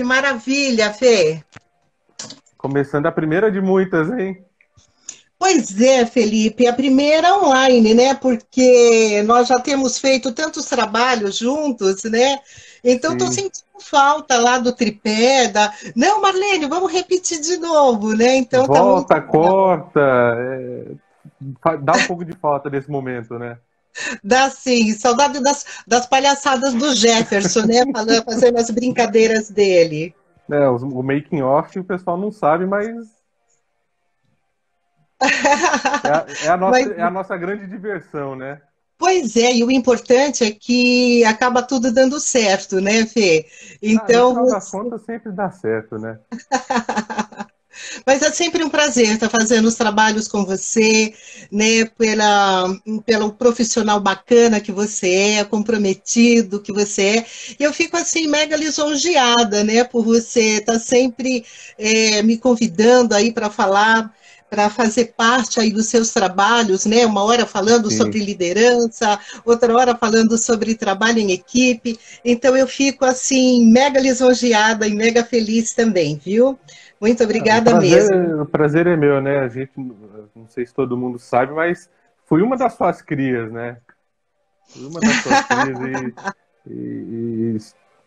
que maravilha, Fê. Começando a primeira de muitas, hein? Pois é, Felipe, a primeira online, né? Porque nós já temos feito tantos trabalhos juntos, né? Então, estou sentindo falta lá do tripé, da... Não, Marlene, vamos repetir de novo, né? Então, Volta, tá muito... corta, é... dá um pouco de falta nesse momento, né? Dá sim, saudade das, das palhaçadas do Jefferson, né? Falando, fazendo as brincadeiras dele. É, o making off o pessoal não sabe, mas é a, é a nossa, Mas... é a nossa grande diversão, né? Pois é, e o importante é que acaba tudo dando certo, né, Fê? Então. Ah, no final das contas, sempre dá certo, né? Mas é sempre um prazer estar fazendo os trabalhos com você, né, pela, pelo profissional bacana que você é, comprometido que você é. E eu fico assim mega lisonjeada, né, por você estar sempre é, me convidando aí para falar para fazer parte aí dos seus trabalhos, né? Uma hora falando Sim. sobre liderança, outra hora falando sobre trabalho em equipe. Então eu fico assim mega lisonjeada e mega feliz também, viu? Muito obrigada o prazer, mesmo. O prazer é meu, né? A gente, não sei se todo mundo sabe, mas fui uma das suas crias, né? Fui uma das suas crias e, e, e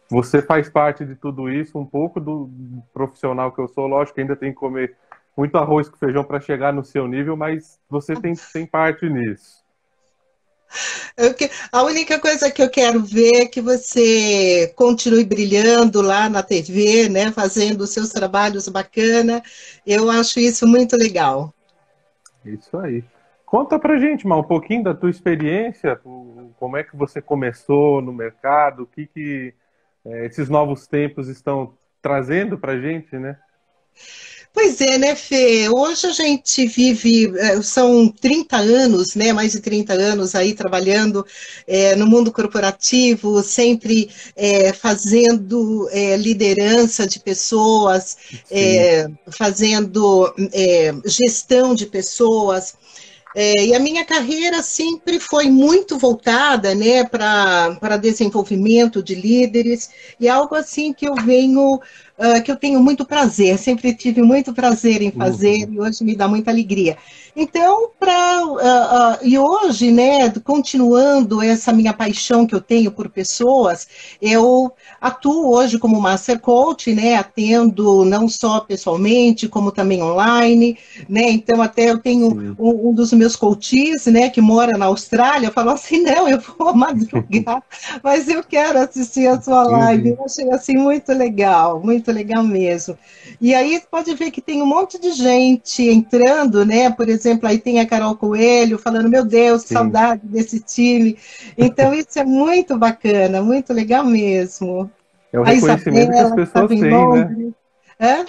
você faz parte de tudo isso, um pouco do profissional que eu sou, lógico que ainda tem que comer muito arroz com feijão para chegar no seu nível, mas você tem, tem parte nisso. Que, a única coisa que eu quero ver é que você continue brilhando lá na TV, né, fazendo os seus trabalhos bacana. Eu acho isso muito legal. Isso aí. Conta pra gente, mal, um pouquinho da tua experiência, como é que você começou no mercado, o que, que é, esses novos tempos estão trazendo pra gente, né? Pois é, né, Fê? Hoje a gente vive, é, são 30 anos, né, mais de 30 anos aí trabalhando é, no mundo corporativo, sempre é, fazendo é, liderança de pessoas, é, fazendo é, gestão de pessoas. e a minha carreira sempre foi muito voltada né, para desenvolvimento de líderes, e algo assim que eu venho uh, que eu tenho muito prazer, sempre tive muito prazer em fazer uhum. e hoje me dá muita alegria. Então, para uh, uh, e hoje, né, continuando essa minha paixão que eu tenho por pessoas, eu atuo hoje como Master Coach, né, atendo não só pessoalmente, como também online, né, então até eu tenho um, um, dos meus coaches, né, que mora na Austrália, falou assim, não, eu vou madrugar, mas eu quero assistir a sua live, eu achei assim muito legal, muito legal mesmo. E aí pode ver que tem um monte de gente entrando, né, por exemplo, exemplo, aí tem a Carol Coelho falando, meu Deus, Sim. saudade desse time. Então, isso é muito bacana, muito legal mesmo. É o reconhecimento Isabela, que as pessoas têm, né? É?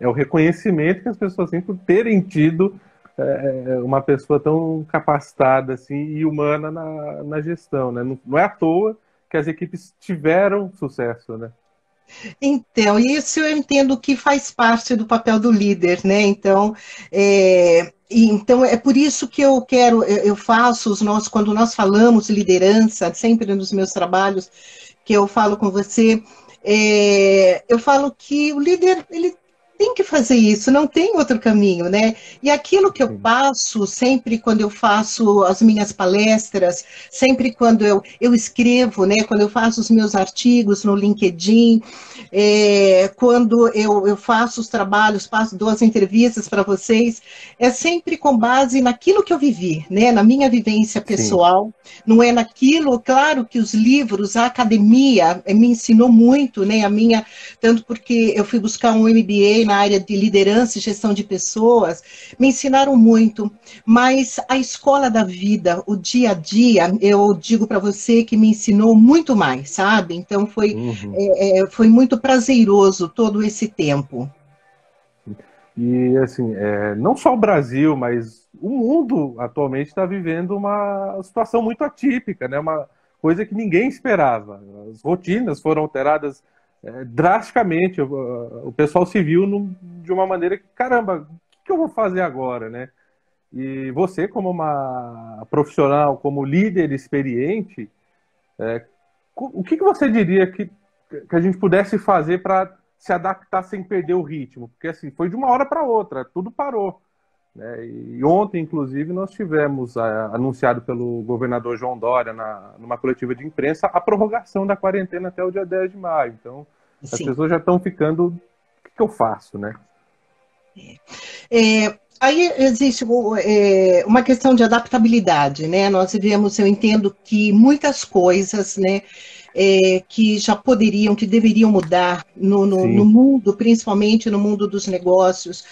é o reconhecimento que as pessoas têm por terem tido é, uma pessoa tão capacitada assim, e humana na, na gestão. Né? Não, não é à toa que as equipes tiveram sucesso, né? Então, isso eu entendo que faz parte do papel do líder, né? Então, é, então é por isso que eu quero, eu faço os nossos, quando nós falamos liderança, sempre nos meus trabalhos que eu falo com você, é, eu falo que o líder ele tem que fazer isso, não tem outro caminho, né? E aquilo que eu passo sempre quando eu faço as minhas palestras, sempre quando eu, eu escrevo, né? Quando eu faço os meus artigos no LinkedIn, é, quando eu, eu faço os trabalhos, passo, dou as entrevistas para vocês, é sempre com base naquilo que eu vivi, né? Na minha vivência pessoal, Sim. não é naquilo, claro que os livros, a academia eh, me ensinou muito, né? A minha, tanto porque eu fui buscar um MBA na área de liderança e gestão de pessoas, me ensinaram muito, mas a escola da vida, o dia a dia, eu digo para você que me ensinou muito mais, sabe? Então foi, uhum. é, foi muito prazeroso todo esse tempo. E assim, é, não só o Brasil, mas o mundo atualmente está vivendo uma situação muito atípica, né? Uma coisa que ninguém esperava. As rotinas foram alteradas é, drasticamente. O, o, pessoal se viu no, de uma maneira que, caramba, o que eu vou fazer agora, né? E você, como uma profissional, como líder experiente, é, o que, que você diria que, que a gente pudesse fazer para se adaptar sem perder o ritmo, porque assim foi de uma hora para outra, tudo parou. Né? E ontem, inclusive, nós tivemos a, anunciado pelo governador João Dória, na, numa coletiva de imprensa, a prorrogação da quarentena até o dia 10 de maio. Então, Sim. as pessoas já estão ficando. O que, que eu faço, né? É, é aí existe é, uma questão de adaptabilidade, né? Nós vivemos, eu entendo que muitas coisas, né? É, que já poderiam, que deveriam mudar no, no, no mundo, principalmente no mundo dos negócios,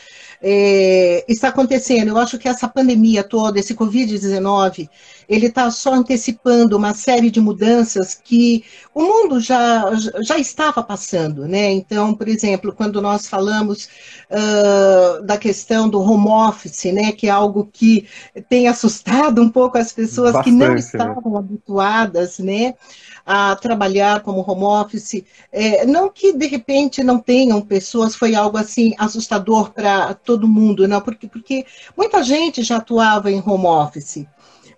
é, está acontecendo. Eu acho que essa pandemia toda, esse Covid-19, ele está só antecipando uma série de mudanças que o mundo já, já estava passando, né? Então, por exemplo, quando nós falamos uh, da questão do home office, né, que é algo que tem assustado um pouco as pessoas Bastante, que não né? estavam né? habituadas, né? a trabalhar como home office. É, não que de repente não tenham pessoas, foi algo assim assustador para todo mundo, não, porque, porque muita gente já atuava em home office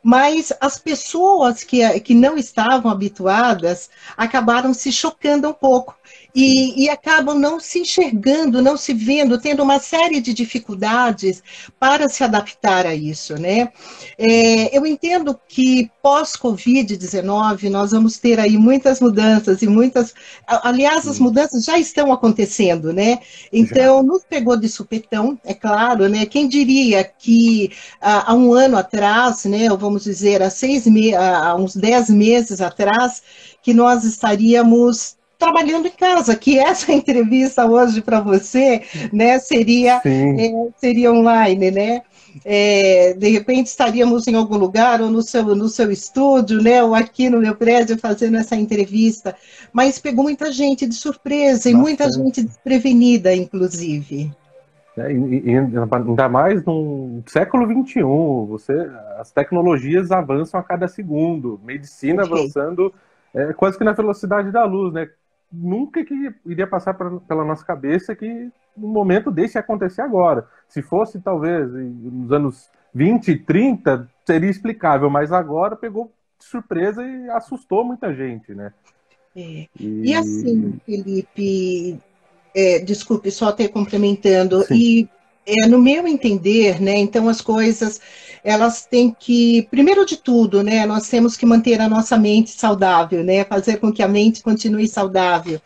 mas as pessoas que, que não estavam habituadas acabaram se chocando um pouco e, e, acabam não se enxergando, não se vendo, tendo uma série de dificuldades para se adaptar a isso, né? É, eu entendo que pós-Covid-19 nós vamos ter aí muitas mudanças e muitas, aliás, as mudanças já estão acontecendo, né? Então, já. nos pegou de supetão, é claro, né? Quem diria que há um ano atrás, né, ou vamos dizer, há seis me há uns dez meses atrás, que nós estaríamos trabalhando em casa, que essa entrevista hoje para você, né, seria, é, seria online, né? É, de repente estaríamos em algum lugar, ou no seu, no seu estúdio, né, ou aqui no meu prédio fazendo essa entrevista, mas pegou muita gente de surpresa e muita gente desprevenida, inclusive. É, e, e, ainda mais no século XXI, você, as tecnologias avançam a cada segundo, medicina okay. avançando é, quase que na velocidade da luz, né? Nunca que iria passar pra, pela nossa cabeça que um momento desse acontecer agora. Se fosse, talvez, nos anos 20, 30, seria explicável, mas agora pegou de surpresa e assustou muita gente, né? É. E... e... assim, Felipe, é, desculpe, só ter complementando, Sim. e é, no meu entender, né, então as coisas elas têm que, primeiro de tudo, né, nós temos que manter a nossa mente saudável, né, fazer com que a mente continue saudável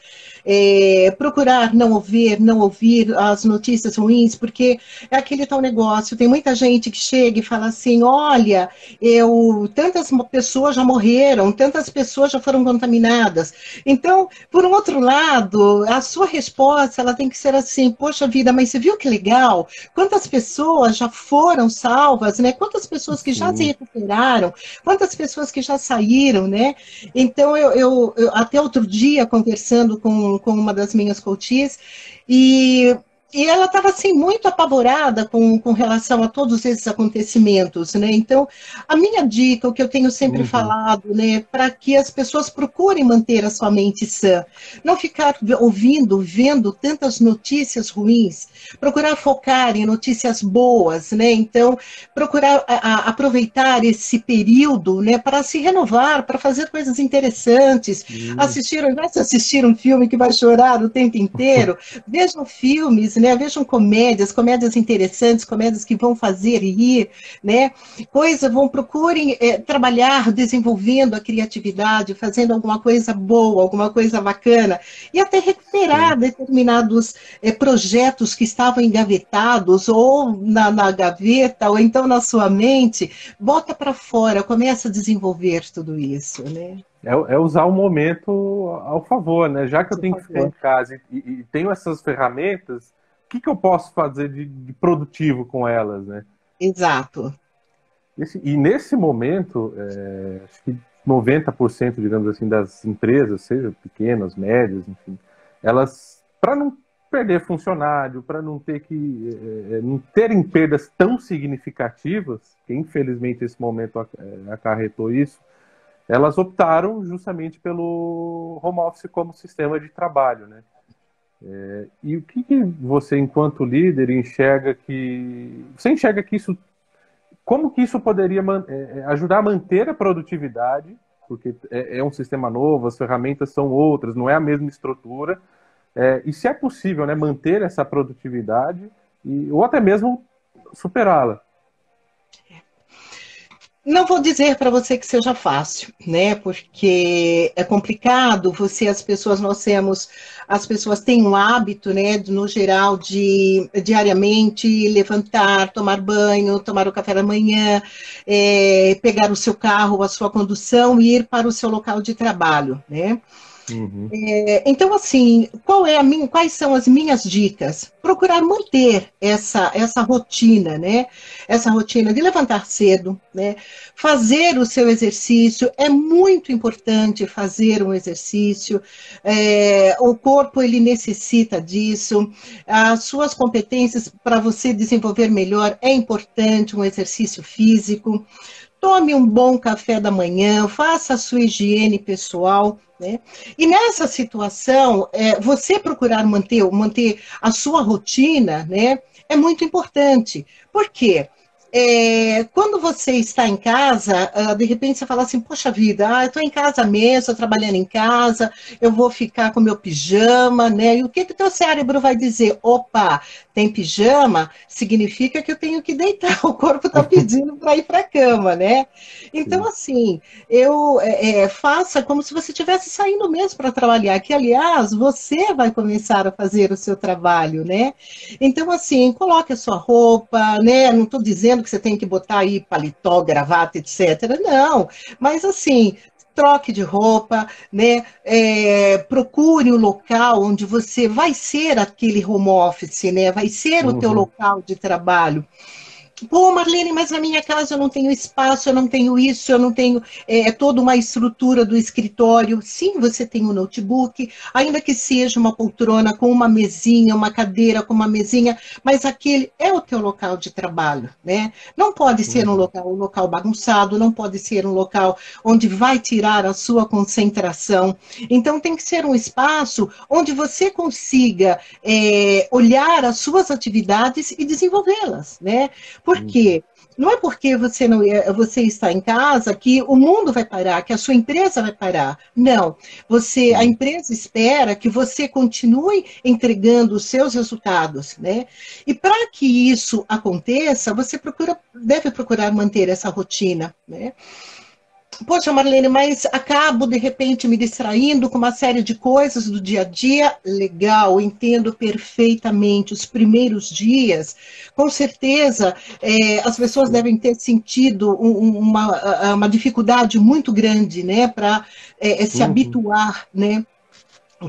é, procurar não ouvir, não ouvir as notícias ruins, porque é aquele tal negócio. Tem muita gente que chega e fala assim: olha, eu tantas pessoas já morreram, tantas pessoas já foram contaminadas. Então, por um outro lado, a sua resposta ela tem que ser assim: poxa vida, mas você viu que legal? Quantas pessoas já foram salvas, né? Quantas pessoas que já Sim. se recuperaram? Quantas pessoas que já saíram, né? Então, eu, eu, eu até outro dia conversando com com, uma das minhas coaches, e e ela estava assim muito apavorada com, com relação a todos esses acontecimentos, né? Então, a minha dica, o que eu tenho sempre uhum. falado, né, para que as pessoas procurem manter a sua mente sã, não ficar ouvindo, vendo tantas notícias ruins, procurar focar em notícias boas, né? Então, procurar a, a, aproveitar esse período, né, para se renovar, para fazer coisas interessantes, uhum. assistir, ao invés de assistir um filme que vai chorar o tempo inteiro, vejam filmes, né? Vejam comédias, comédias interessantes, comédias que vão fazer rir, né? Coisa, vão procurem é, trabalhar desenvolvendo a criatividade, fazendo alguma coisa boa, alguma coisa bacana, e até recuperar Sim. determinados é, projetos que estavam engavetados, ou na, na gaveta, ou então na sua mente, bota para fora, começa a desenvolver tudo isso, né? É, é, usar o momento ao favor, né? Já que eu tenho que ficar em casa e, e, tenho essas ferramentas, que, que eu posso fazer de, de produtivo com elas, né? Exato. Esse, e nesse momento, é, acho que 90%, digamos assim, das empresas, seja pequenas, médias, enfim, elas, para não perder funcionário, para não ter que é, é, não terem perdas tão significativas, que infelizmente esse momento é, acarretou isso, elas optaram justamente pelo home office como sistema de trabalho, né? É, e o que, que, você, enquanto líder, enxerga que. Você enxerga que isso. Como que isso poderia é, é, ajudar a manter a produtividade? Porque é, é, um sistema novo, as ferramentas são outras, não é a mesma estrutura, é, e se é possível né, manter essa produtividade e, ou até mesmo superá-la. Não vou dizer para você que seja fácil, né? Porque é complicado. Você, as pessoas, nós temos, as pessoas têm um hábito, né? No geral, de diariamente levantar, tomar banho, tomar o café da manhã, é, pegar o seu carro, a sua condução e ir para o seu local de trabalho, né? Uhum. É, então, assim, qual é a minha, quais são as minhas dicas? Procurar manter essa, essa rotina, né? Essa rotina de levantar cedo, né? Fazer o seu exercício, é muito importante fazer um exercício, é, o corpo ele necessita disso, as suas competências para você desenvolver melhor é importante um exercício físico. Tome um bom café da manhã, faça a sua higiene pessoal, né? E nessa situação, é, você procurar manter, manter a sua rotina, né, é muito importante. Por quê? É, quando você está em casa, uh, de repente você fala assim, poxa vida, ah, eu estou em casa mesmo, estou trabalhando em casa, eu vou ficar com meu pijama, né? E o que que teu cérebro vai dizer? Opa, tem pijama, significa que eu tenho que deitar, o corpo está pedindo para ir para a cama, né? Então, assim, eu é, é, faça como se você estivesse saindo mesmo para trabalhar, que, aliás, você vai começar a fazer o seu trabalho, né? Então, assim, coloque a sua roupa, né? Não estou dizendo que você tem que botar aí paletó, gravata, etc. Não, mas assim, troque de roupa, né? É, procure o local onde você vai ser aquele home office, né? Vai ser uhum. o teu uhum. local de trabalho. Pô, Marlene, mas na minha casa eu não tenho espaço, eu não tenho isso, eu não tenho é, é, toda uma estrutura do escritório. Sim, você tem um notebook, ainda que seja uma poltrona com uma mesinha, uma cadeira com uma mesinha, mas aquele é o teu local de trabalho, né? Não pode ser um uhum. local, um local bagunçado, não pode ser um local onde vai tirar a sua concentração. Então tem que ser um espaço onde você consiga é, olhar as suas atividades e desenvolvê-las, né? Por quê? Não é porque você, não, você está em casa que o mundo vai parar, que a sua empresa vai parar. Não. Você, a empresa espera que você continue entregando os seus resultados, né? E para que isso aconteça, você procura, deve procurar manter essa rotina, né? Poxa, Marlene, mas acabo de repente me distraindo com uma série de coisas do dia a dia. Legal, entendo perfeitamente. Os primeiros dias, com certeza, é, as pessoas devem ter sentido um, uma, uma dificuldade muito grande, né, para é, é, se uhum. habituar, né,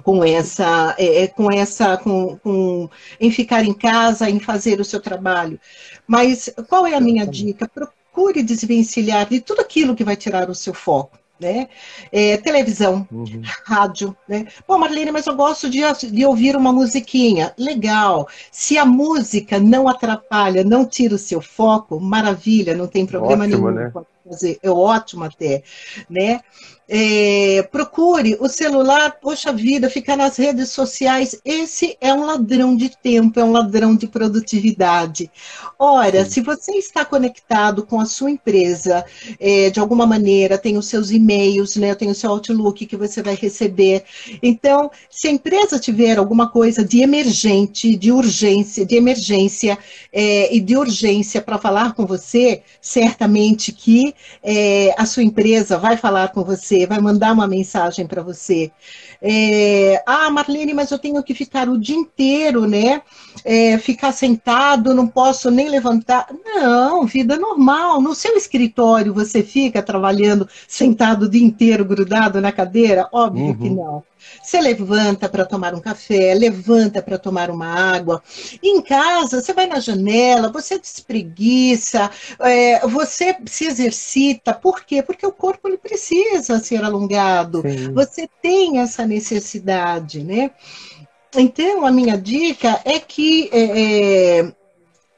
com essa, é, é, com essa, com, com, em ficar em casa, em fazer o seu trabalho. Mas qual é a minha dica? procure desvencilhar de tudo aquilo que vai tirar o seu foco. Né? É, televisão, uhum. rádio, né? Pô, Marlene, mas eu gosto de, de, ouvir uma musiquinha. Legal. Se a música não atrapalha, não tira o seu foco, maravilha, não tem problema Ótimo, nenhum. Né? Fazer. É ótimo até, né? É, procure o celular, poxa vida, ficar nas redes sociais. Esse é um ladrão de tempo, é um ladrão de produtividade. Ora, Sim. se você está conectado com a sua empresa, é, de alguma maneira, tem os seus e-mails, né, tem o seu Outlook que você vai receber. Então, se a empresa tiver alguma coisa de emergente, de urgência, de emergência é, e de urgência para falar com você, certamente que é, a sua empresa vai falar com você vai mandar uma mensagem para você. É, ah, Marlene, mas eu tenho que ficar o dia inteiro, né? É, ficar sentado, não posso nem levantar. Não, vida normal. No seu escritório você fica trabalhando sentado o dia inteiro, grudado na cadeira? Óbvio uhum. que não. Você levanta para tomar um café, levanta para tomar uma água. Em casa, você vai na janela, você despreguiça, é, você se exercita. Por quê? Porque o corpo ele precisa ser alongado. Sim. Você tem essa necessidade, né? Então, a minha dica é que é, é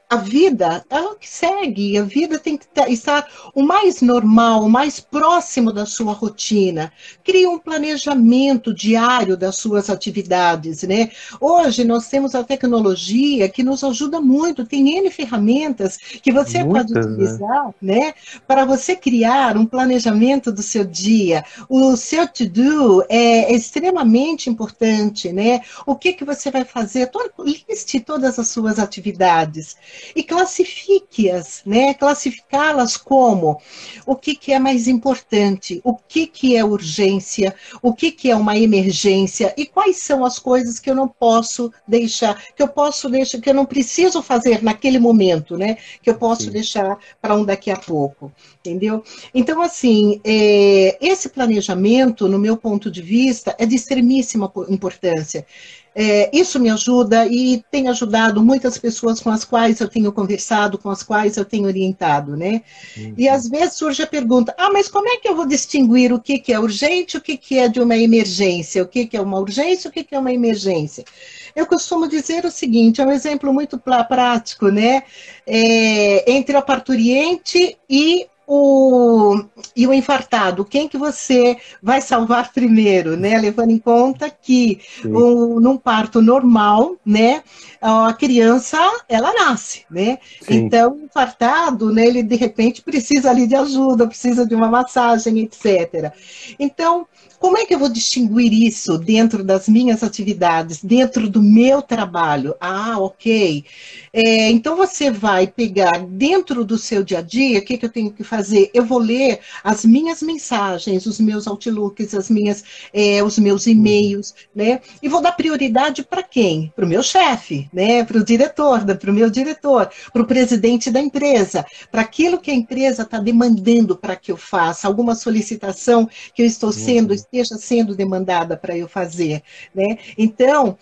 a vida, ela que segue, a vida tem que estar o mais normal, o mais próximo da sua rotina. Crie um planejamento diário das suas atividades, né? Hoje nós temos a tecnologia que nos ajuda muito, tem N ferramentas que você Muitas, pode né? utilizar, né? né? Para você criar um planejamento do seu dia. O seu to-do é extremamente importante, né? O que, que você vai fazer? Liste todas as suas atividades e classifique-as, né? Classificá-las como o que, que é mais importante, o que, que é urgência, o que, que é uma emergência e quais são as coisas que eu não posso deixar, que eu posso deixar, que eu não preciso fazer naquele momento, né? Que eu posso Sim. deixar para um daqui a pouco, entendeu? Então, assim, é, esse planejamento, no meu ponto de vista, é de extremíssima importância. É, isso me ajuda e tem ajudado muitas pessoas com as quais eu tenho conversado, com as quais eu tenho orientado, né? Uhum. E às vezes surge a pergunta: ah, mas como é que eu vou distinguir o que, que é urgente, o que, que é de uma emergência, o que, que é uma urgência, o que, que é uma emergência? Eu costumo dizer o seguinte: é um exemplo muito prático, né? É, entre a parturiente e o, e o infartado, quem que você vai salvar primeiro, né? Levando em conta que um, num parto normal, né, a criança ela nasce, né? Sim. Então, o infartado, né, ele de repente precisa ali de ajuda, precisa de uma massagem, etc. Então, como é que eu vou distinguir isso dentro das minhas atividades, dentro do meu trabalho? Ah, ok. É, então você vai pegar dentro do seu dia a dia, o que, que eu tenho que fazer? Eu vou ler as minhas mensagens, os meus outlooks, as minhas, é, os meus e-mails, né? E vou dar prioridade para quem? Para o meu chefe, né? Para o diretor, para o meu diretor, para o presidente da empresa, para aquilo que a empresa está demandando para que eu faça, alguma solicitação que eu estou sendo uhum esteja sendo demandada para eu fazer, né? Então,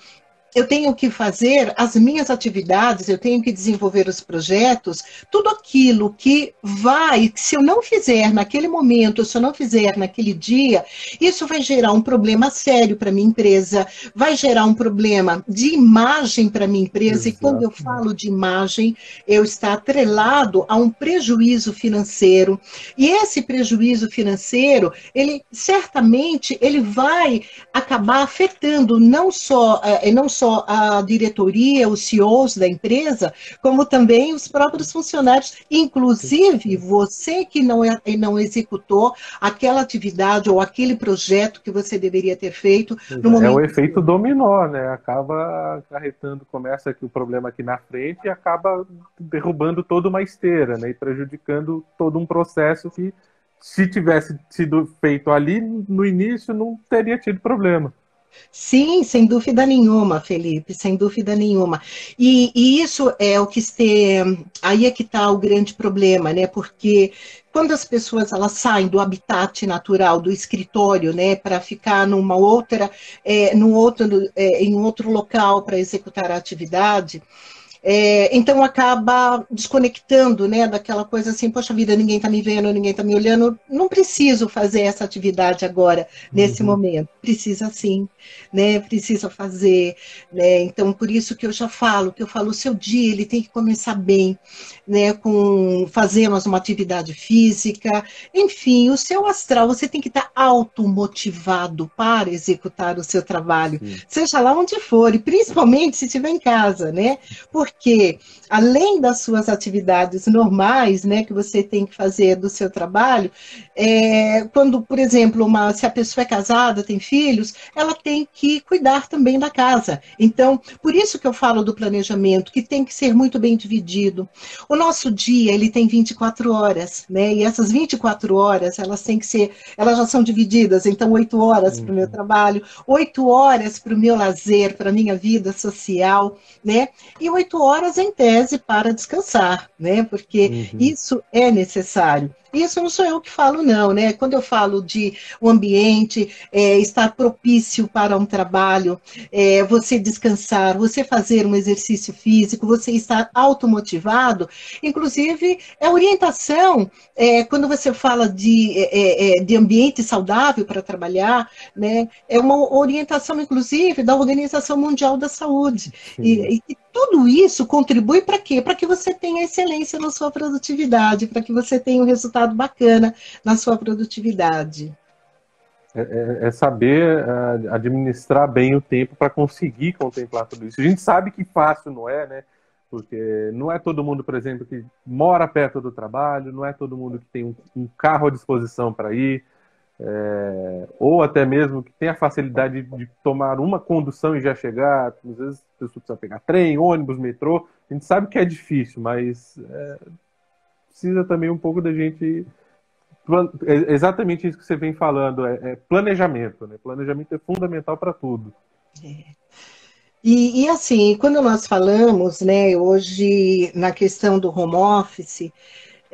eu tenho que fazer as minhas atividades, eu tenho que desenvolver os projetos, tudo aquilo que vai, se eu não fizer naquele momento, se eu não fizer naquele dia, isso vai gerar um problema sério para minha empresa, vai gerar um problema de imagem para minha empresa, Exato. e quando eu falo de imagem, eu está atrelado a um prejuízo financeiro. E esse prejuízo financeiro, ele certamente ele vai acabar afetando não só, eh, não só só a diretoria, os CEOs da empresa, como também os próprios funcionários, inclusive você que não, é, não executou aquela atividade ou aquele projeto que você deveria ter feito. No momento... É o efeito dominó, né? Acaba acarretando, começa aqui o problema aqui na frente e acaba derrubando toda uma esteira, né? E prejudicando todo um processo que se tivesse sido feito ali no início, não teria tido problema. Sim, sem dúvida nenhuma, Felipe, sem dúvida nenhuma. E, e isso é o que este, aí é que está o grande problema, né? Porque quando as pessoas elas saem do habitat natural do escritório, né, para ficar numa outra, é, num outro, é, em outro local para executar a atividade, é, então acaba desconectando, né, daquela coisa assim, poxa vida, ninguém está me vendo, ninguém está me olhando, não preciso fazer essa atividade agora, nesse uhum. momento. Precisa sim, né, precisa fazer, né, então por isso que eu já falo, que eu falo, o seu dia ele tem que começar bem, né, com fazemos uma atividade física, enfim, o seu astral, você tem que estar tá automotivado para executar o seu trabalho, sim. seja lá onde for, e principalmente se estiver em casa, né, porque porque além das suas atividades normais, né, que você tem que fazer do seu trabalho, é, quando, por exemplo, uma, se a pessoa é casada, tem filhos, ela tem que cuidar também da casa. Então, por isso que eu falo do planejamento, que tem que ser muito bem dividido. O nosso dia, ele tem 24 horas, né, e essas 24 horas, elas têm que ser, elas já são divididas, então 8 horas para o meu uhum. trabalho, 8 horas para o meu lazer, para a minha vida social, né, e 8 horas em tese para descansar, né? Porque uhum. isso é necessário. Isso não sou eu que falo, não, né? Quando eu falo de o um ambiente é, estar propício para um trabalho, é, você descansar, você fazer um exercício físico, você estar automotivado, inclusive é orientação, é, quando você fala de, é, é, é, de ambiente saudável para trabalhar, né? É uma orientação, inclusive, da Organização Mundial da Saúde. E, e tudo isso contribui para quê? Para que você tenha excelência na sua produtividade, para que você tenha um resultado bacana na sua produtividade. É, é, é saber uh, administrar bem o tempo para conseguir contemplar tudo isso. A gente sabe que fácil não é, né? Porque não é todo mundo, por exemplo, que mora perto do trabalho, não é todo mundo que tem um carro à disposição para ir, é, ou até mesmo que tem a facilidade de tomar uma condução e já chegar. Às vezes a pessoa precisa pegar trem, ônibus, metrô. A gente sabe que é difícil, mas é, precisa também um pouco da gente é exatamente isso que você vem falando, é, é planejamento, né? Planejamento é fundamental para tudo. É. E, e, assim, quando nós falamos, né, hoje na questão do home office,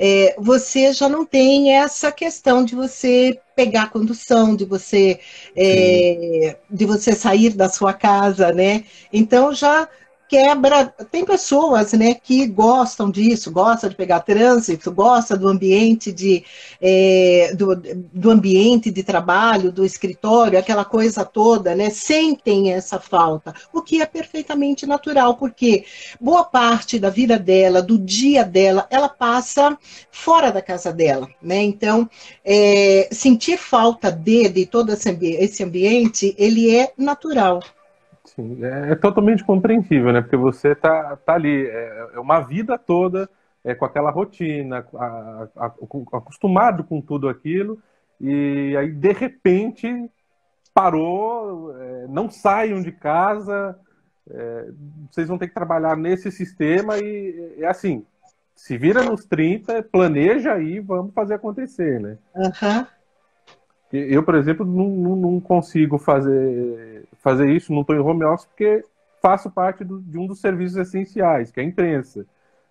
é, você já não tem essa questão de você pegar a condução, de você é, de você sair da sua casa, né? Então já quebra. Tem pessoas né, que gostam disso, gostam de pegar trânsito, gosta do ambiente de é, do, do ambiente de trabalho, do escritório, aquela coisa toda, né? Sentem essa falta, o que é perfeitamente natural, porque boa parte da vida dela, do dia dela, ela passa fora da casa dela, né? Então, é, sentir falta de, de todo esse ambiente, ele é natural. Sim, é, é, totalmente compreensível, né? Porque você tá, tá ali, é, é uma vida toda é, com aquela rotina, a, a, acostumado com tudo aquilo, e aí de repente parou, é, não saiam de casa, é, vocês vão ter que trabalhar nesse sistema e é assim, se vira nos 30, planeja aí, vamos fazer acontecer, né? Uhum. Eu, por exemplo, não, não consigo fazer, fazer isso, não estou em home office, porque faço parte do, de um dos serviços essenciais, que é a imprensa.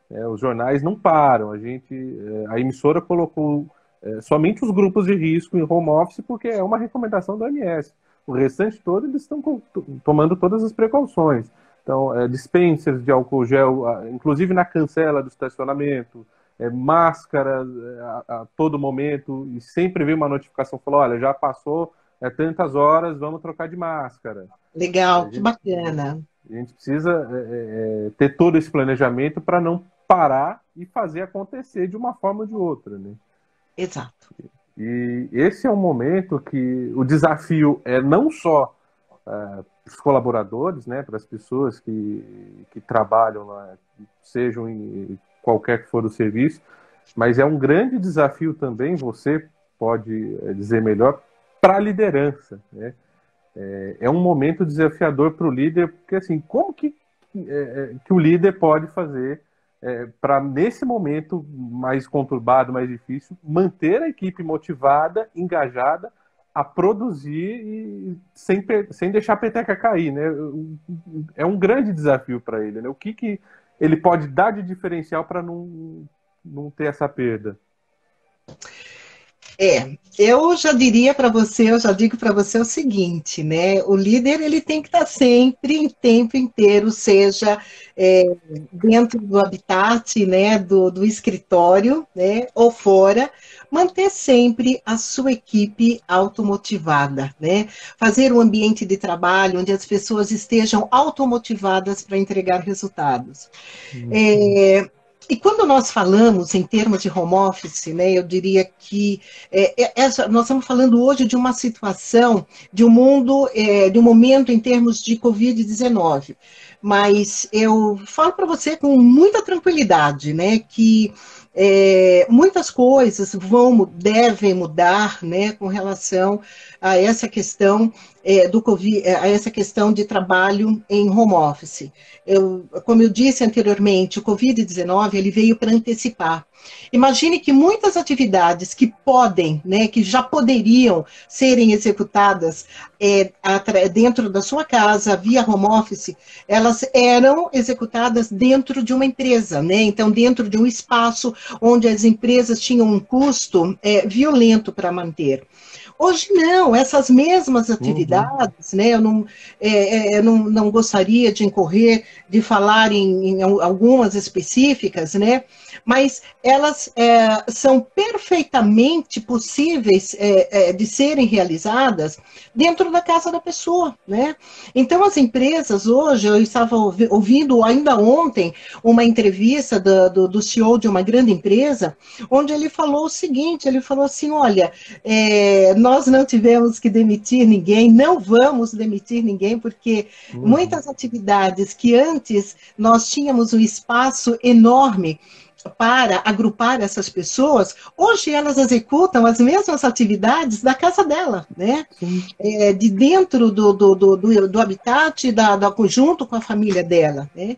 É, os jornais não param, a gente, é, a emissora colocou é, somente os grupos de risco em home office porque é uma recomendação da OMS. O restante todo eles estão tomando todas as precauções. Então, é, dispensers de álcool gel, inclusive na cancela do estacionamento, é, máscara é, a, a, todo momento e sempre vem uma notificação falando, olha, já passou é, tantas horas, vamos trocar de máscara. Legal, gente, que bacana. A gente precisa é, é, é ter todo esse planejamento para não parar e fazer acontecer de uma forma ou de outra, né? Exato. E esse é um momento que o desafio é não só uh, os colaboradores, né, para as pessoas que, que trabalham lá, sejam em qualquer que for o serviço, mas é um grande desafio também, você pode eh, dizer melhor, para a liderança. Né? É, é, um momento desafiador para o líder, porque assim, como que, é, que o líder pode fazer é, para, nesse momento mais conturbado, mais difícil, manter a equipe motivada, engajada, a produzir e sem, sem deixar a peteca cair, né? É um grande desafio para ele, né? O que, que ele pode dar de diferencial para não, não ter essa perda? É, eu já diria para você, eu já digo para você o seguinte, né? O líder ele tem que estar tá sempre, o tempo inteiro, seja é, dentro do habitat, né, do, do escritório, né, ou fora, manter sempre a sua equipe automotivada, né? Fazer um ambiente de trabalho onde as pessoas estejam automotivadas para entregar resultados. Uhum. É, e quando nós falamos em termos de home office, né, eu diria que é, é, essa, nós estamos falando hoje de uma situação, de um mundo, é, de um momento em termos de Covid-19. Mas eu falo para você com muita tranquilidade, né, que é, muitas coisas vão, devem mudar, né, com relação a essa questão é, do COVID, é, a essa questão de trabalho em home office. Eu, como eu disse anteriormente, o Covid-19 ele veio para antecipar. Imagine que muitas atividades que podem, né, que já poderiam serem executadas é, dentro da sua casa, via home office, elas eram executadas dentro de uma empresa, né? Então, dentro de um espaço onde as empresas tinham um custo é, violento para manter. Hoje não, essas mesmas uhum. atividades, uhum. né? Eu, não, é, é, eu não, não gostaria de incorrer, de falar em, em algumas específicas, né? Mas elas é, são perfeitamente possíveis é, é, de serem realizadas dentro da casa da pessoa, né? Então, as empresas hoje, eu estava ouvindo ainda ontem uma entrevista do, do, do CEO de uma grande empresa, onde ele falou o seguinte, ele falou assim, olha, é, nós não tivemos que demitir ninguém, não vamos demitir ninguém, porque uhum. muitas atividades que antes nós tínhamos um espaço enorme para agrupar essas pessoas, hoje elas executam as mesmas atividades da casa dela, né? É, de dentro do, do, do, do habitat, da, da, junto com a família dela. Né?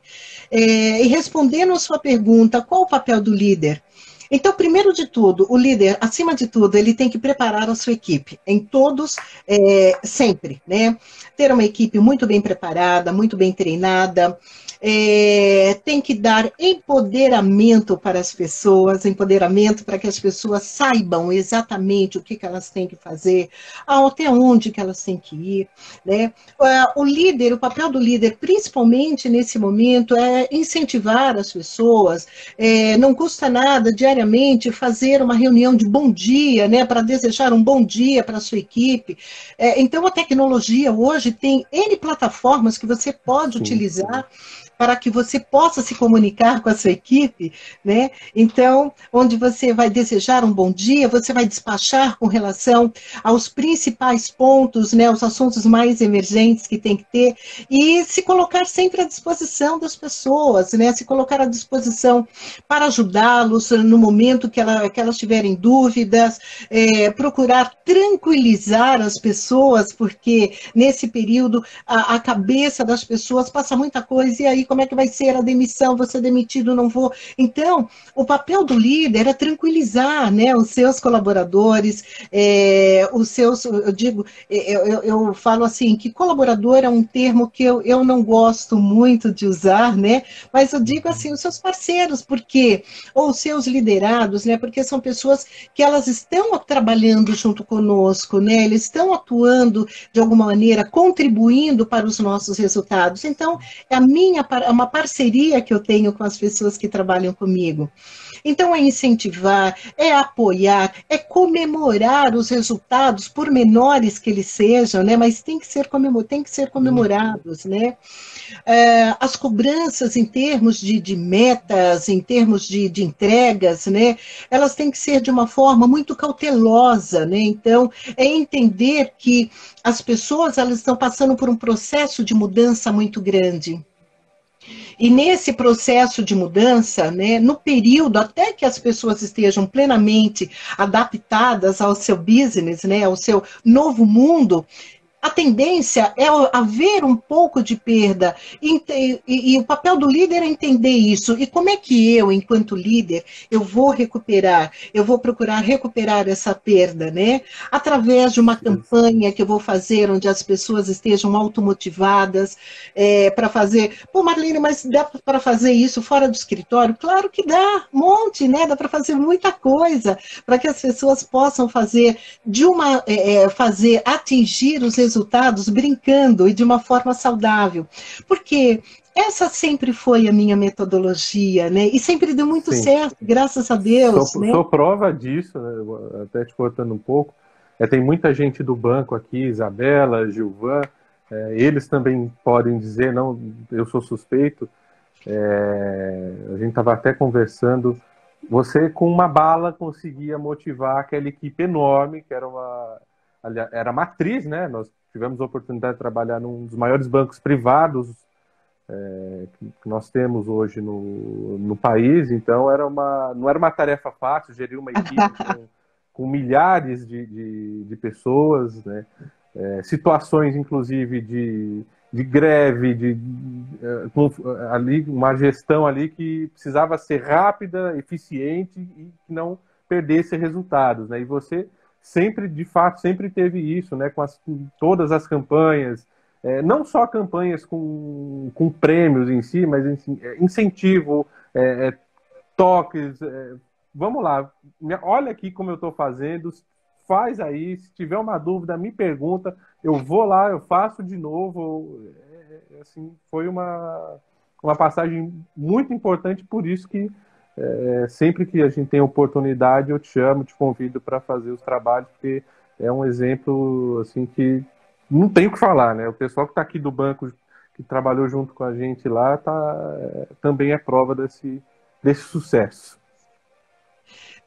É, e respondendo a sua pergunta, qual o papel do líder? Então, primeiro de tudo, o líder, acima de tudo, ele tem que preparar a sua equipe, em todos, é, sempre, né? Ter uma equipe muito bem preparada, muito bem treinada, é, tem que dar empoderamento para as pessoas, empoderamento para que as pessoas saibam exatamente o que, que elas têm que fazer, até onde que elas têm que ir. Né? É, o líder, o papel do líder, principalmente nesse momento, é incentivar as pessoas, é, não custa nada diariamente fazer uma reunião de bom dia, né, para desejar um bom dia para a sua equipe. É, então, a tecnologia hoje tem N plataformas que você pode sim, utilizar. Para que você possa se comunicar com a sua equipe, né? Então, onde você vai desejar um bom dia, você vai despachar com relação aos principais pontos, né, os assuntos mais emergentes que tem que ter e se colocar sempre à disposição das pessoas, né? Se colocar à disposição para ajudá-los no momento que, ela, que elas tiverem dúvidas, é, procurar tranquilizar as pessoas, porque nesse período a, a cabeça das pessoas passa muita coisa e aí como é que vai ser a demissão, vou ser demitido, não vou. Então, o papel do líder é tranquilizar né, os seus colaboradores, é, os seus, eu digo, é, eu, eu, eu, falo assim, que colaborador é um termo que eu, eu não gosto muito de usar, né? Mas eu digo assim, os seus parceiros, porque, ou os seus liderados, né? Porque são pessoas que elas estão trabalhando junto conosco, né? Eles estão atuando de alguma maneira, contribuindo para os nossos resultados. Então, é a minha é uma parceria que eu tenho com as pessoas que trabalham comigo. Então, é incentivar, é apoiar, é comemorar os resultados, por menores que eles sejam, né? Mas tem que ser, comemor tem que ser comemorados, né? É, as cobranças em termos de, de metas, em termos de, de, entregas, né? Elas têm que ser de uma forma muito cautelosa, né? Então, é entender que as pessoas elas estão passando por um processo de mudança muito grande. E nesse processo de mudança, né, no período até que as pessoas estejam plenamente adaptadas ao seu business, né, ao seu novo mundo, a tendência é haver um pouco de perda. E, e, e, o papel do líder é entender isso. E como é que eu, enquanto líder, eu vou recuperar? Eu vou procurar recuperar essa perda, né? Através de uma campanha que eu vou fazer, onde as pessoas estejam automotivadas é, para fazer. Pô, Marlene, mas dá para fazer isso fora do escritório? Claro que dá, um monte, né? Dá para fazer muita coisa para que as pessoas possam fazer de uma é, é fazer atingir os resultados resultados brincando e de uma forma saudável. Porque essa sempre foi a minha metodologia, né? E sempre deu muito Sim. certo, graças a Deus. Sou, né? sou prova disso, né? até te cortando um pouco. É, tem muita gente do banco aqui, Isabela, Gilvan, é, eles também podem dizer, não, eu sou suspeito. É, a gente estava até conversando. Você, com uma bala, conseguia motivar aquela equipe enorme, que era uma, era matriz, né? Nós tivemos a oportunidade de trabalhar num dos maiores bancos privados é, que nós temos hoje no, no país, então era uma, não era uma tarefa fácil gerir uma equipe com, com milhares de, de, de pessoas, né? É, situações inclusive de, de greve, de, com, ali uma gestão ali que precisava ser rápida, eficiente e que não perdesse resultados, né? E você sempre, de fato, sempre teve isso, né? Com, as, com todas as campanhas, é, não só campanhas com, com prêmios em si, mas é, incentivo, é, é, toques. É, vamos lá, olha aqui como eu estou fazendo, faz aí, se tiver uma dúvida, me pergunta, eu vou lá, eu faço de novo. Assim, foi uma, uma passagem muito importante, por isso que é, sempre que a gente tem oportunidade, eu te chamo, te convido para fazer os trabalhos, porque é um exemplo assim que não tem o que falar, né? O pessoal que está aqui do banco, que trabalhou junto com a gente lá, tá, é, também é prova desse, desse sucesso.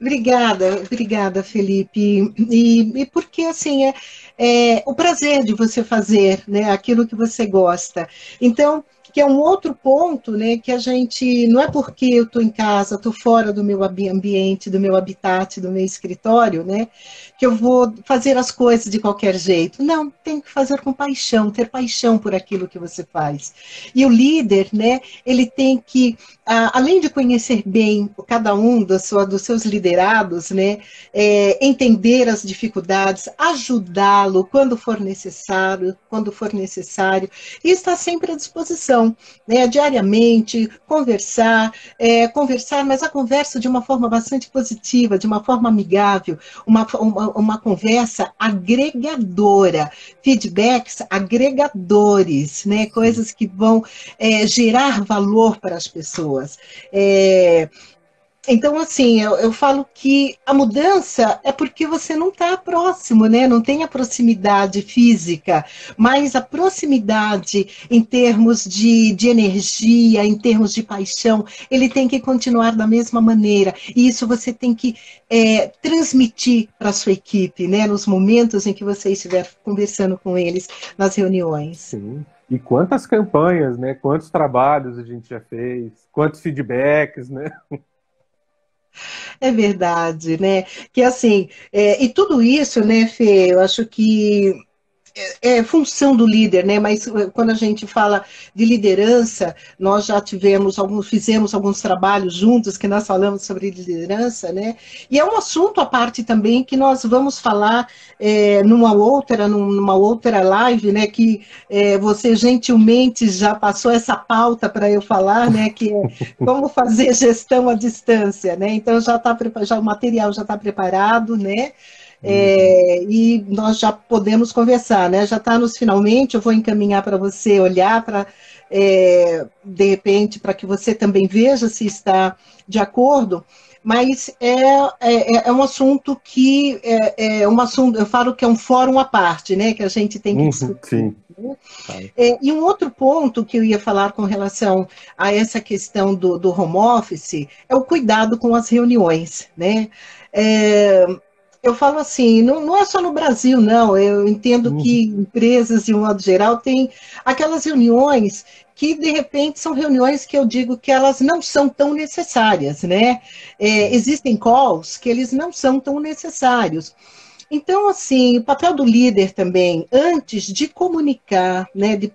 Obrigada, obrigada, Felipe. E, e porque assim é, é, o prazer de você fazer, né, aquilo que você gosta. Então, que é um outro ponto, né, que a gente, não é porque eu estou em casa, estou fora do meu ambiente, do meu habitat, do meu escritório, né, que eu vou fazer as coisas de qualquer jeito. Não, tem que fazer com paixão, ter paixão por aquilo que você faz. E o líder, né, ele tem que, além de conhecer bem cada um dos, dos seus liderados, né, é, entender as dificuldades, ajudá-lo quando for necessário, quando for necessário, e estar sempre à disposição né, diariamente, conversar, é, conversar, mas a conversa de uma forma bastante positiva, de uma forma amigável, uma, uma, uma conversa agregadora, feedbacks agregadores, né, coisas que vão é, gerar valor para as pessoas. É, então, assim, eu, eu, falo que a mudança é porque você não está próximo, né? Não tem a proximidade física, mas a proximidade em termos de, de energia, em termos de paixão, ele tem que continuar da mesma maneira. E isso você tem que é, transmitir para a sua equipe, né? Nos momentos em que você estiver conversando com eles nas reuniões. Sim. E quantas campanhas, né? Quantos trabalhos a gente já fez, quantos feedbacks, né? É verdade, né? Que assim, é, e tudo isso, né, Fê, eu acho que é, é, função do líder, né? Mas eh, quando a gente fala de liderança, nós já tivemos alguns, fizemos alguns trabalhos juntos que nós falamos sobre liderança, né? E é um assunto à parte também que nós vamos falar é, numa outra, numa outra live, né? Que é, você gentilmente já passou essa pauta para eu falar, né? Que é como fazer gestão à distância, né? Então já está já o material já está preparado, né? É, e nós já podemos conversar, né? Já está nos finalmente, eu vou encaminhar para você olhar para, é, de repente, para que você também veja se está de acordo. Mas é, é, é um assunto que é, é, um assunto, eu falo que é um fórum à parte, né? Que a gente tem que uhum, discutir. Sim. Né? É, e um outro ponto que eu ia falar com relação a essa questão do, do home office é o cuidado com as reuniões, né? É, eu falo assim, não, não é só no Brasil, não. Eu entendo uhum. que empresas, de um modo geral, têm aquelas reuniões que, de repente, são reuniões que eu digo que elas não são tão necessárias, né? É, existem calls que eles não são tão necessários. Então, assim, o papel do líder também, antes de comunicar, né, de,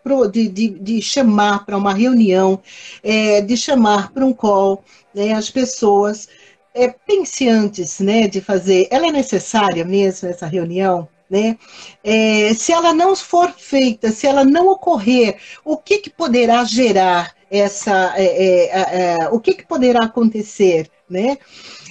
de, de chamar para uma reunião, é, de chamar para um call né, as pessoas, é, pense antes né, de fazer, ela é necessária mesmo, essa reunião? Né? É, se ela não for feita, se ela não ocorrer, o que, que poderá gerar essa, é, é, é o que, que poderá acontecer? Né?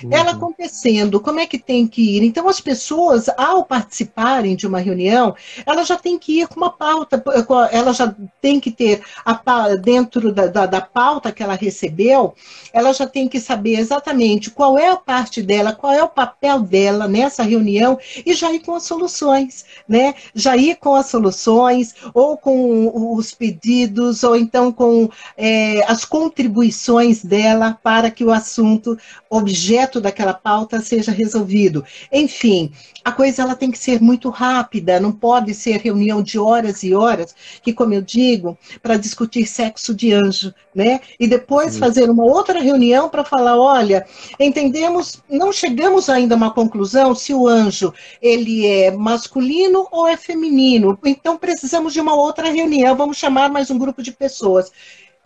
Uhum. Ela acontecendo, como é que tem que ir? Então, as pessoas, ao participarem de uma reunião, ela já tem que ir com uma pauta, ela já tem que ter, a, dentro da, da, da pauta que ela recebeu, ela já tem que saber exatamente qual é a parte dela, qual é o papel dela nessa reunião e já ir com as soluções, né? Já ir com as soluções, ou com os pedidos, ou então com é, as contribuições dela para que o assunto, objeto objeto daquela pauta seja resolvido. Enfim, a coisa ela tem que ser muito rápida, não pode ser reunião de horas e horas, que, como eu digo, para discutir sexo de anjo, né? E depois Sim. fazer uma outra reunião para falar, olha, entendemos, não chegamos ainda a uma conclusão se o anjo ele é masculino ou é feminino. Então precisamos de uma outra reunião, vamos chamar mais um grupo de pessoas.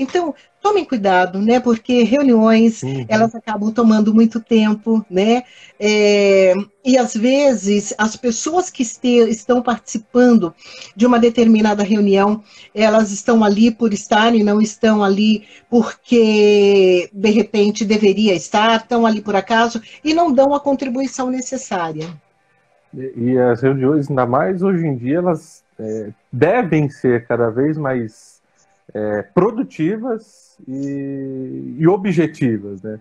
Então, tomem cuidado, né? Porque reuniões uhum. elas acabam tomando muito tempo, né? É, e às vezes as pessoas que este, estão participando de uma determinada reunião, elas estão ali por estar e não estão ali porque de repente deveria estar, estão ali por acaso e não dão a contribuição necessária. E, e as reuniões, ainda mais hoje em dia, elas é, devem ser cada vez mais é, produtivas e, e, objetivas, né?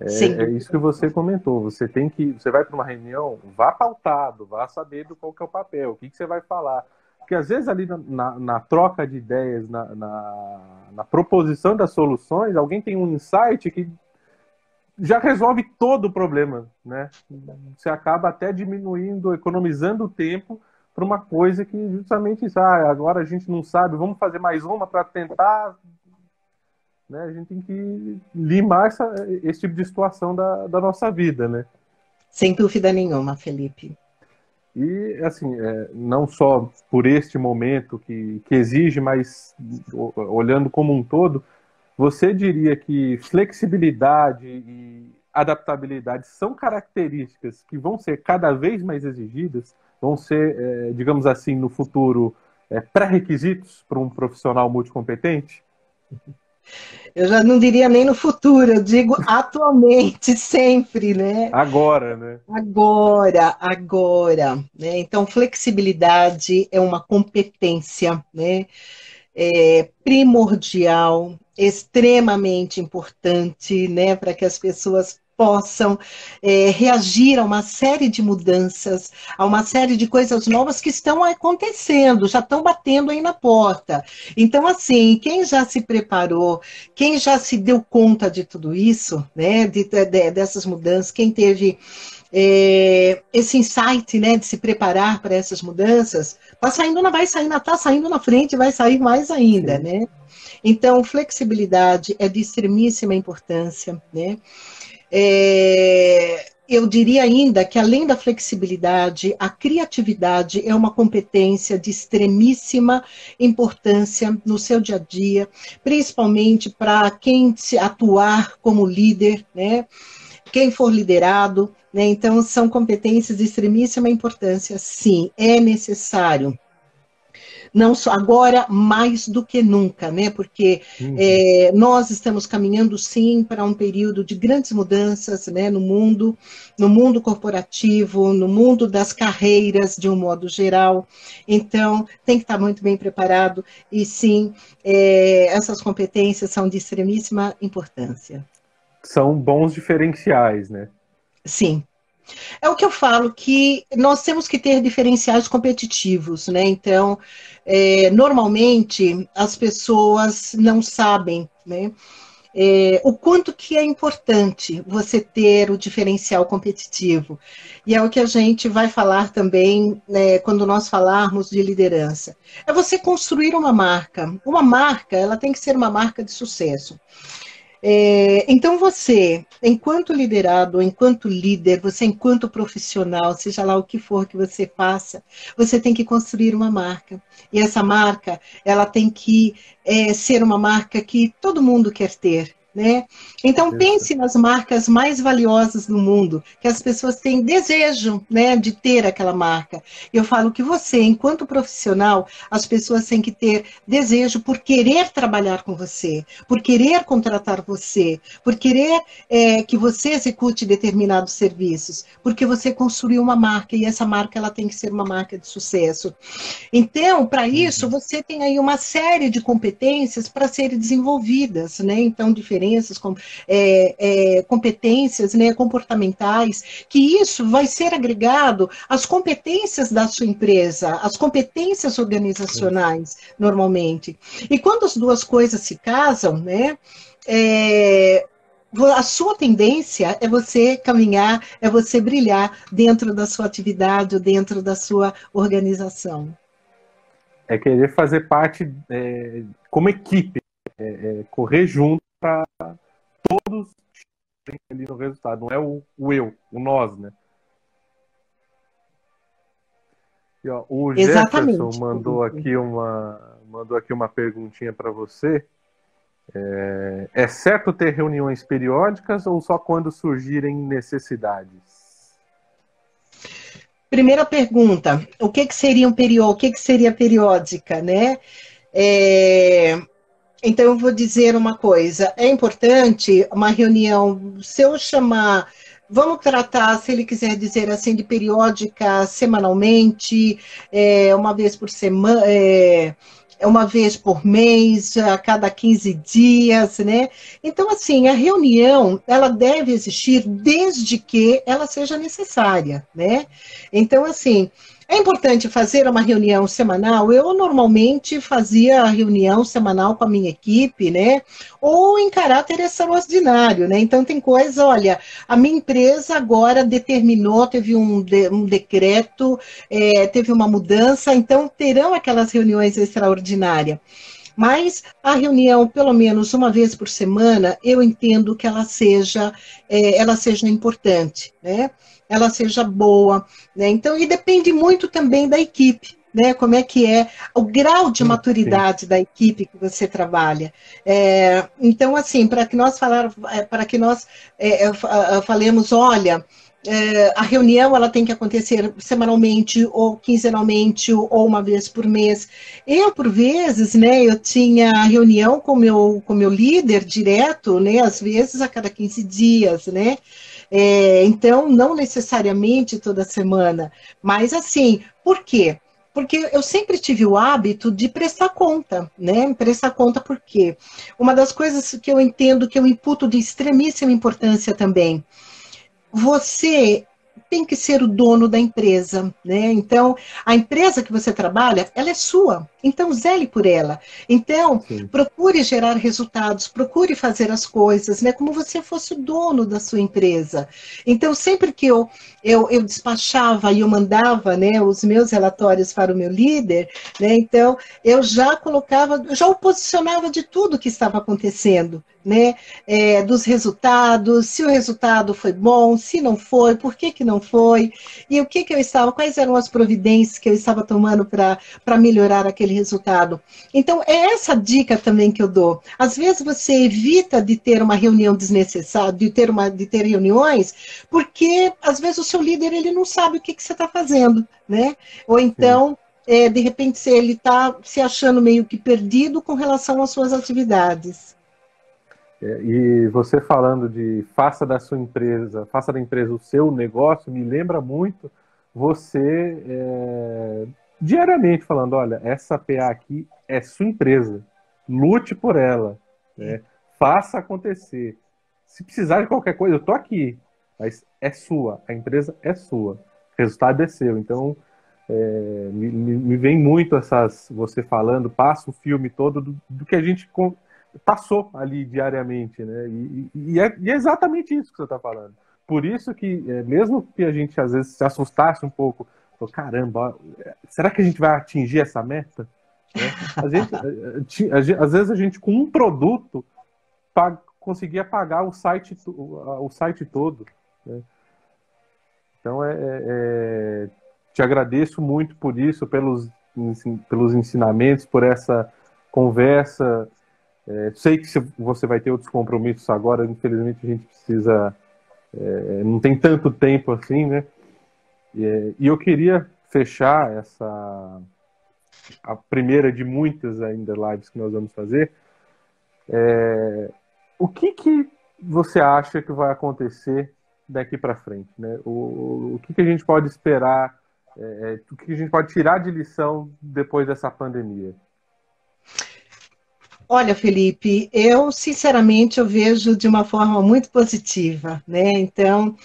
É, é, isso que você comentou. Você tem que, você vai para uma reunião, vá pautado, vá saber do qual que é o papel, o que, que você vai falar. Porque às vezes ali na, na, na troca de ideias, na, na, na, proposição das soluções, alguém tem um insight que já resolve todo o problema, né? Você acaba até diminuindo, economizando tempo para uma coisa que justamente ah, agora a gente não sabe, vamos fazer mais uma para tentar né? A gente tem que limar essa, esse tipo de situação da, da nossa vida, né? Sem dúvida nenhuma, Felipe. E, assim, é, não só por este momento que, que exige, mas olhando como um todo, você diria que flexibilidade e adaptabilidade são características que vão ser cada vez mais exigidas, vão ser, é, digamos assim, no futuro, é, pré-requisitos para um profissional multicompetente? Eu já não diria nem no futuro, eu digo atualmente, sempre, né? Agora, né? Agora, agora. Né? Então, flexibilidade é uma competência, né? É primordial, extremamente importante, né? Para que as pessoas possam é, reagir a uma série de mudanças, a uma série de coisas novas que estão acontecendo, já estão batendo aí na porta. Então, assim, quem já se preparou, quem já se deu conta de tudo isso, né, de, de, dessas mudanças, quem teve é, esse insight, né, de se preparar para essas mudanças, está saindo, não vai sair, está saindo na frente, vai sair mais ainda, né? Então, flexibilidade é de extremíssima importância, né? É, eu diria ainda que, além da flexibilidade, a criatividade é uma competência de extremíssima importância no seu dia a dia, principalmente para quem se atuar como líder, né? Quem for liderado, né? Então, são competências de extremíssima importância, sim, é necessário não só agora mais do que nunca, né? Porque uhum. é, nós estamos caminhando sim para um período de grandes mudanças, né? No mundo, no mundo corporativo, no mundo das carreiras de um modo geral. Então tem que estar muito bem preparado e sim, é, essas competências são de extremíssima importância. São bons diferenciais, né? Sim, é o que eu falo, que nós temos que ter diferenciais competitivos, né? Então, é, normalmente, as pessoas não sabem, né? É, o quanto que é importante você ter o diferencial competitivo. E é o que a gente vai falar também né, quando nós falarmos de liderança. É você construir uma marca. Uma marca, ela tem que ser uma marca de sucesso. É, então você, enquanto liderado, enquanto líder, você enquanto profissional, seja lá o que for que você faça, você tem que construir uma marca. E essa marca, ela tem que é, ser uma marca que todo mundo quer ter. Né? Então pense nas marcas mais valiosas do mundo, que as pessoas têm desejo né, de ter aquela marca. Eu falo que você, enquanto profissional, as pessoas têm que ter desejo por querer trabalhar com você, por querer contratar você, por querer é, que você execute determinados serviços, porque você construiu uma marca e essa marca ela tem que ser uma marca de sucesso. Então, para isso, uhum. você tem aí uma série de competências para serem desenvolvidas, né? Então, diferentes diferenças, com, é, é, competências né, comportamentais, que isso vai ser agregado às competências da sua empresa, às competências organizacionais, normalmente. E quando as duas coisas se casam, né, é, a sua tendência é você caminhar, é você brilhar dentro da sua atividade, dentro da sua organização. É querer fazer parte é, como equipe, é, é correr junto para todos ali no resultado, não é o, o, eu, o nós, né? E, ó, o Exatamente. Jefferson mandou aqui uma mandou aqui uma perguntinha para você. É, é certo ter reuniões periódicas ou só quando surgirem necessidades? Primeira pergunta: o que, que seria um perió, o que, que seria periódica, né? É, então, eu vou dizer uma coisa: é importante uma reunião, se eu chamar. Vamos tratar, se ele quiser dizer assim, de periódica, semanalmente, é, uma vez por semana, é, uma vez por mês, a cada 15 dias, né? Então, assim, a reunião, ela deve existir desde que ela seja necessária, né? Então, assim, é importante fazer uma reunião semanal. Eu normalmente fazia a reunião semanal com a minha equipe, né? Ou em caráter extraordinário, né? Então tem coisa, olha, a minha empresa agora determinou, teve um, de, um decreto, é, teve uma mudança, então terão aquelas reuniões extraordinárias. Mas a reunião, pelo menos uma vez por semana, eu entendo que ela seja, é, ela seja importante, né? Ela seja boa, né? Então, e depende muito também da equipe, né? Como é que é o grau de maturidade sim. da equipe que você trabalha. É, então, assim, para que nós falar, é, para que nós é, é falemos, olha, é, a reunião ela tem que acontecer semanalmente ou quinzenalmente ou uma vez por mês. Eu, por vezes, né, eu tinha reunião com meu, com meu líder direto, né, às vezes a cada 15 dias, né, é, então, não necessariamente toda semana, mas assim, por quê? Porque eu sempre tive o hábito de prestar conta, né? Prestar conta por quê? Uma das coisas que eu entendo que eu imputo de extremíssima importância também. Você tem que ser o dono da empresa, né? Então, a empresa que você trabalha, ela é sua. Então, zele por ela. Então, Sim. procure gerar resultados, procure fazer as coisas, né? Como você fosse o dono da sua empresa. Então, sempre que eu, eu, eu despachava e eu mandava né, os meus relatórios para o meu líder, né? Então, eu já colocava, já o posicionava de tudo que estava acontecendo, né? É, dos resultados, se o resultado foi bom, se não foi, por que, que não foi, e o que, que eu estava, quais eram as providências que eu estava tomando para melhorar aquele resultado. Então, é essa dica também que eu dou. Às vezes você evita de ter uma reunião desnecessária, de ter, uma, de ter reuniões, porque às vezes o seu líder ele não sabe o que, que você está fazendo, né? Ou então, é, de repente, ele está se achando meio que perdido com relação às suas atividades. É, e você falando de faça da sua empresa, faça da empresa o seu negócio, me lembra muito você é, diariamente falando, olha, essa PA aqui é sua empresa, lute por ela, né? faça acontecer. Se precisar de qualquer coisa, eu tô aqui, mas é sua, a empresa é sua, o resultado é seu. Então, é, me, me, vem muito essas, você falando, passa o filme todo do, do que a gente passou ali diariamente, né? E, e, é, e, é, exatamente isso que você está falando. Por isso que, é, mesmo que a gente às vezes se assustasse um pouco Falou, caramba, será que a gente vai atingir essa meta? Né? A gente, a, a, às vezes a gente com um produto pag, conseguia pagar o site, o, o site todo. Né? Então é, é, é, te agradeço muito por isso, pelos, pelos ensinamentos, por essa conversa. É, sei que você vai ter outros compromissos agora, infelizmente a gente precisa. É, não tem tanto tempo assim, né? E, eu queria fechar essa a primeira de muitas ainda lives que nós vamos fazer. É, o que, que você acha que vai acontecer daqui para frente? Né? O, o que, que a gente pode esperar? É, é, o que a gente pode tirar de lição depois dessa pandemia? Olha, Felipe, eu sinceramente eu vejo de uma forma muito positiva, né? Então,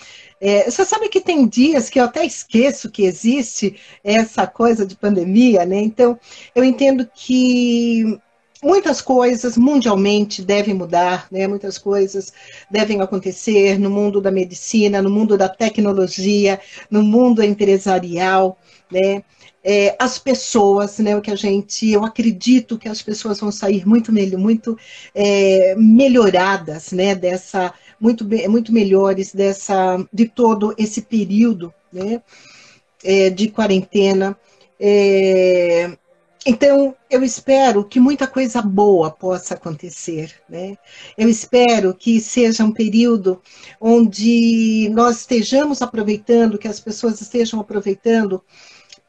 é, você sabe que tem dias que eu até esqueço que existe essa coisa de pandemia, né? Então, eu entendo que muitas coisas mundialmente devem mudar, né? Muitas coisas devem acontecer no mundo da medicina, no mundo da tecnologia, no mundo empresarial, né? É, as pessoas, né, o que a gente, eu acredito que as pessoas vão sair muito, muito é, melhoradas, né, dessa muito, muito melhores dessa, de todo esse período né, é, de quarentena. É, então, eu espero que muita coisa boa possa acontecer. Né? Eu espero que seja um período onde nós estejamos aproveitando, que as pessoas estejam aproveitando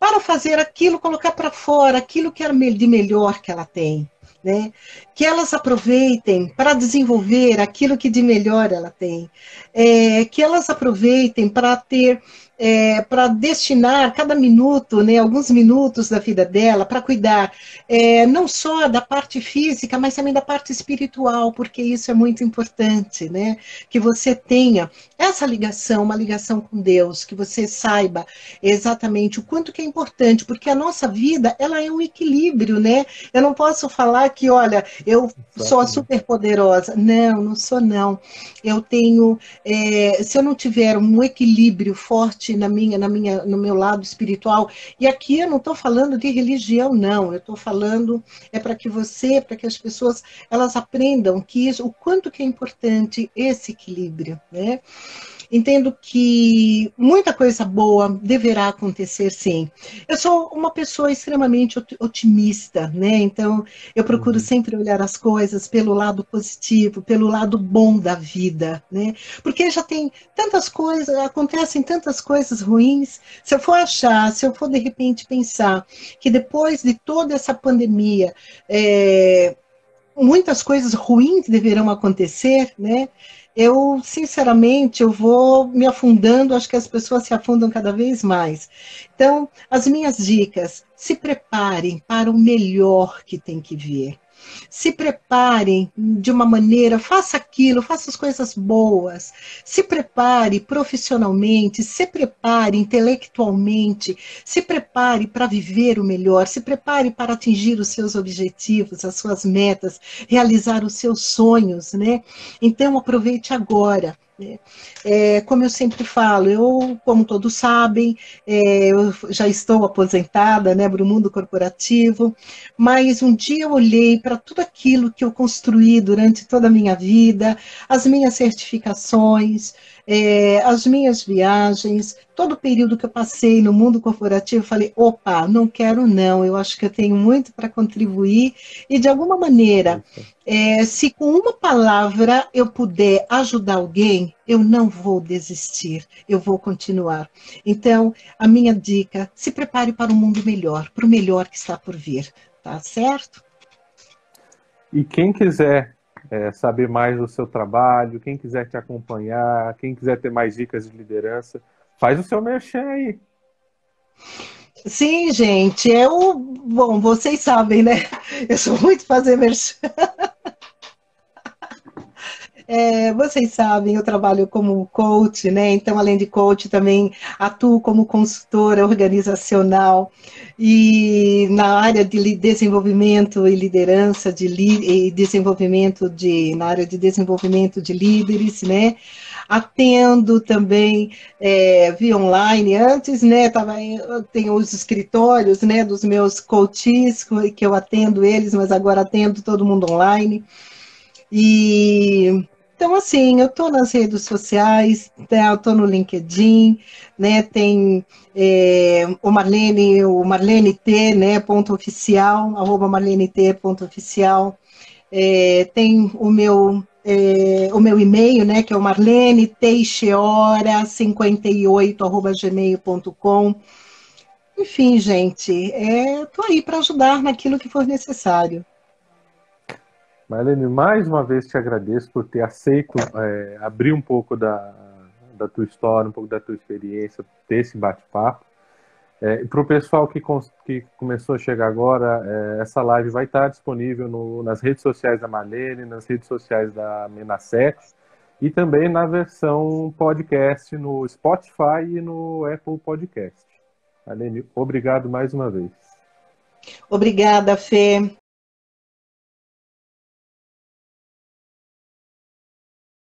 para fazer aquilo, colocar para fora aquilo que é de melhor que ela tem. né? Que elas aproveitem para desenvolver aquilo que de melhor ela tem, é, que elas aproveitem para ter é, para destinar cada minuto, né, alguns minutos da vida dela, para cuidar é, não só da parte física, mas também da parte espiritual, porque isso é muito importante, né? Que você tenha essa ligação, uma ligação com Deus, que você saiba exatamente o quanto que é importante, porque a nossa vida, ela é um equilíbrio, né? Eu não posso falar que, olha, eu sou a super poderosa. Não, não sou não. Eu tenho, é, se eu não tiver um equilíbrio forte na minha, na minha, no meu lado espiritual. E aqui eu não estou falando de religião, não. Eu estou falando é para que você, para que as pessoas elas aprendam que isso, o quanto que é importante esse equilíbrio, né? Entendo que muita coisa boa deverá acontecer, sim. Eu sou uma pessoa extremamente otimista, né? Então, eu procuro uhum. sempre olhar as coisas pelo lado positivo, pelo lado bom da vida, né? Porque já tem tantas coisas, acontecem tantas coisas ruins. Se eu for achar, se eu for de repente pensar que depois de toda essa pandemia, é, muitas coisas ruins deverão acontecer, né? eu, sinceramente, eu vou me afundando, acho que as pessoas se afundam cada vez mais. Então, as minhas dicas, se preparem para o melhor que tem que vir se preparem de uma maneira, faça aquilo, faça as coisas boas, se prepare profissionalmente, se prepare intelectualmente, se prepare para viver o melhor, se prepare para atingir os seus objetivos, as suas metas, realizar os seus sonhos, né? Então aproveite agora. É, como eu sempre falo, eu, como todos sabem, é, eu já estou aposentada né, para o mundo corporativo, mas um dia eu olhei para tudo aquilo que eu construí durante toda a minha vida, as minhas certificações, é, as minhas viagens, todo o período que eu passei no mundo corporativo, falei, opa, não quero não, eu acho que eu tenho muito para contribuir e de alguma maneira, é, se com uma palavra eu puder ajudar alguém, eu não vou desistir, eu vou continuar. Então, a minha dica, se prepare para um mundo melhor, para o melhor que está por vir, tá certo? E quem quiser é, saber mais do seu trabalho, quem quiser te acompanhar, quem quiser ter mais dicas de liderança, faz o seu merchan aí. Sim, gente, eu, bom, vocês sabem, né? Eu sou muito fazer merchan. É, vocês sabem, eu trabalho como coach, né? Então, além de coach, também atuo como consultora organizacional e na área de desenvolvimento e liderança, de e desenvolvimento de na área de desenvolvimento de líderes, né? Atendo também é, via online. Antes, né? Tava, eu tenho os escritórios, né? Dos meus coaches que eu atendo eles, mas agora atendo todo mundo online. E então, assim, eu estou nas redes sociais, né, eu estou no LinkedIn, né, tem é, o Marlene, o Marlene T, né, ponto oficial, arroba Marlene T, ponto oficial, é, tem o meu é, o meu e-mail, né, que é o marlene teixeira 58 arroba gmail.com. Enfim, gente, estou é, aí para ajudar naquilo que for necessário. Marlene, mais uma vez te agradeço por ter aceito é, abrir um pouco da, da tua história, um pouco da tua experiência, ter esse bate-papo. É, para o pessoal que, que, começou a chegar agora, é, essa live vai estar disponível no, nas redes sociais da Marlene, nas redes sociais da Menasset e também na versão podcast no Spotify e no Apple Podcast. Marlene, obrigado mais uma vez. Obrigada, Fê.